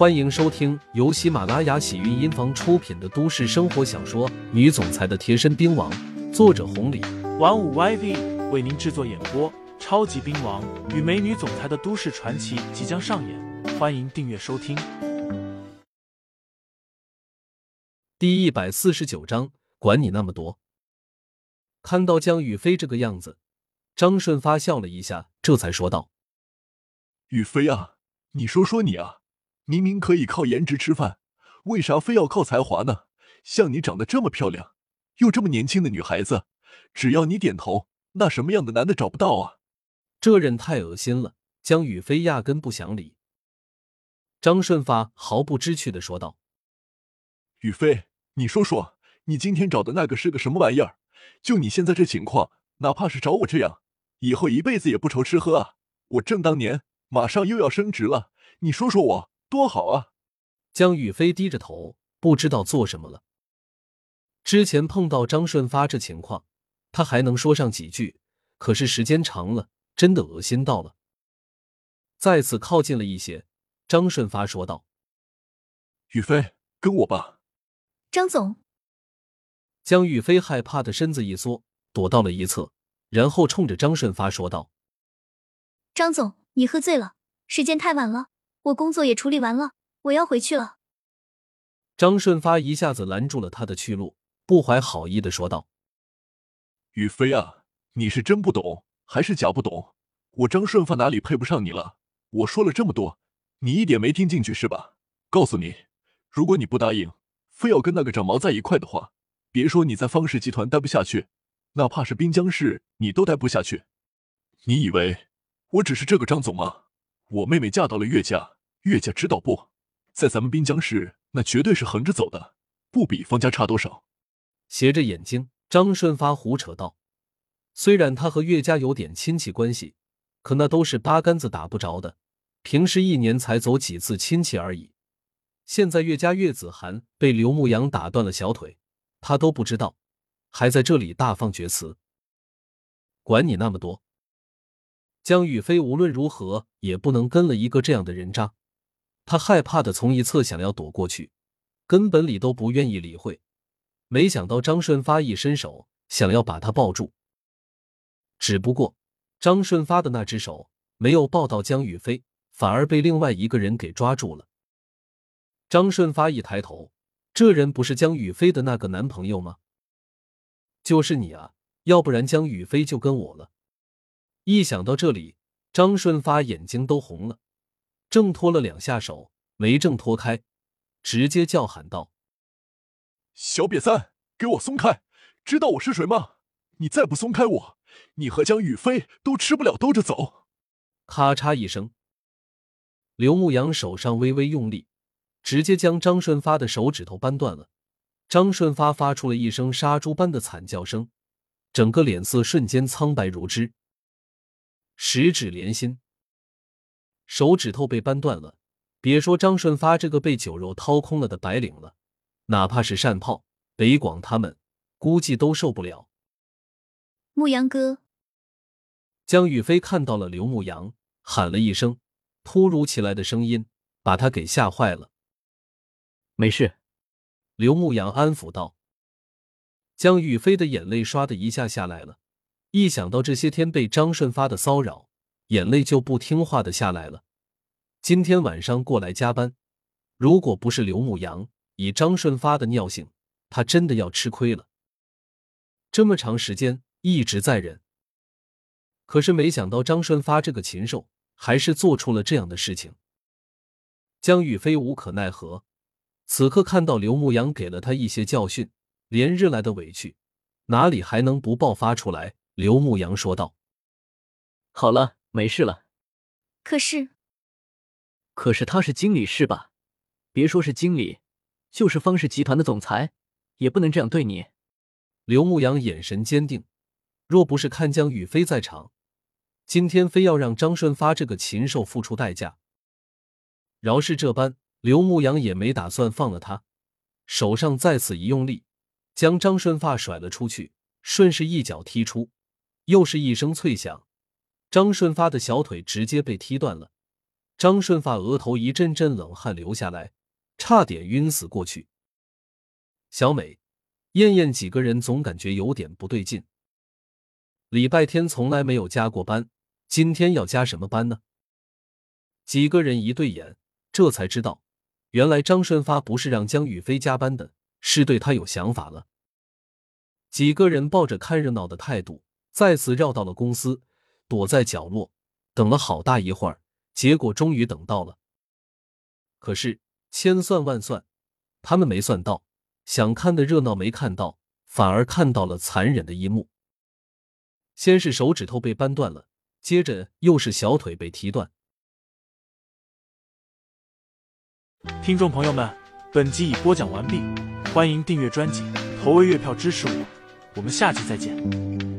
欢迎收听由喜马拉雅喜韵音房出品的都市生活小说《女总裁的贴身兵王》，作者红礼，玩五 YV 为您制作演播。超级兵王与美女总裁的都市传奇即将上演，欢迎订阅收听。第一百四十九章，管你那么多。看到江雨飞这个样子，张顺发笑了一下，这才说道：“雨飞啊，你说说你啊，明明可以靠颜值吃饭，为啥非要靠才华呢？像你长得这么漂亮，又这么年轻的女孩子，只要你点头，那什么样的男的找不到啊？”这人太恶心了，江宇飞压根不想理。张顺发毫不知趣的说道：“宇飞，你说说，你今天找的那个是个什么玩意儿？就你现在这情况，哪怕是找我这样，以后一辈子也不愁吃喝啊！我正当年，马上又要升职了，你说说我多好啊！”江宇飞低着头，不知道做什么了。之前碰到张顺发这情况，他还能说上几句，可是时间长了。真的恶心到了。再次靠近了一些，张顺发说道：“宇飞，跟我吧。”张总。江宇飞害怕的身子一缩，躲到了一侧，然后冲着张顺发说道：“张总，你喝醉了，时间太晚了，我工作也处理完了，我要回去了。”张顺发一下子拦住了他的去路，不怀好意的说道：“雨飞啊，你是真不懂。”还是假不懂，我张顺发哪里配不上你了？我说了这么多，你一点没听进去是吧？告诉你，如果你不答应，非要跟那个长毛在一块的话，别说你在方氏集团待不下去，哪怕是滨江市你都待不下去。你以为我只是这个张总吗？我妹妹嫁到了岳家，岳家知道不？在咱们滨江市，那绝对是横着走的，不比方家差多少。斜着眼睛，张顺发胡扯道。虽然他和岳家有点亲戚关系，可那都是八竿子打不着的，平时一年才走几次亲戚而已。现在岳家岳子涵被刘牧阳打断了小腿，他都不知道，还在这里大放厥词。管你那么多，江宇飞无论如何也不能跟了一个这样的人渣。他害怕的从一侧想要躲过去，根本理都不愿意理会。没想到张顺发一伸手，想要把他抱住。只不过，张顺发的那只手没有抱到江雨飞，反而被另外一个人给抓住了。张顺发一抬头，这人不是江雨飞的那个男朋友吗？就是你啊！要不然江雨飞就跟我了。一想到这里，张顺发眼睛都红了，挣脱了两下手，没挣脱开，直接叫喊道：“小瘪三，给我松开！知道我是谁吗？你再不松开我！”你和江雨飞都吃不了兜着走！咔嚓一声，刘牧阳手上微微用力，直接将张顺发的手指头扳断了。张顺发发出了一声杀猪般的惨叫声，整个脸色瞬间苍白如纸。十指连心，手指头被扳断了。别说张顺发这个被酒肉掏空了的白领了，哪怕是善炮、北广他们，估计都受不了。牧羊哥，江雨飞看到了刘牧阳，喊了一声，突如其来的声音把他给吓坏了。没事，刘牧阳安抚道。江雨飞的眼泪唰的一下下来了，一想到这些天被张顺发的骚扰，眼泪就不听话的下来了。今天晚上过来加班，如果不是刘牧阳，以张顺发的尿性，他真的要吃亏了。这么长时间。一直在忍，可是没想到张顺发这个禽兽还是做出了这样的事情。江宇飞无可奈何，此刻看到刘牧阳给了他一些教训，连日来的委屈哪里还能不爆发出来？刘牧阳说道：“好了，没事了。可是，可是他是经理是吧？别说是经理，就是方氏集团的总裁，也不能这样对你。”刘牧阳眼神坚定。若不是看江雨飞在场，今天非要让张顺发这个禽兽付出代价。饶是这般，刘牧阳也没打算放了他，手上再次一用力，将张顺发甩了出去，顺势一脚踢出，又是一声脆响，张顺发的小腿直接被踢断了，张顺发额头一阵阵冷汗流下来，差点晕死过去。小美、燕燕几个人总感觉有点不对劲。礼拜天从来没有加过班，今天要加什么班呢？几个人一对眼，这才知道，原来张顺发不是让江雨飞加班的，是对他有想法了。几个人抱着看热闹的态度，再次绕到了公司，躲在角落等了好大一会儿，结果终于等到了。可是千算万算，他们没算到，想看的热闹没看到，反而看到了残忍的一幕。先是手指头被扳断了，接着又是小腿被踢断。听众朋友们，本集已播讲完毕，欢迎订阅专辑，投喂月票支持我，我们下期再见。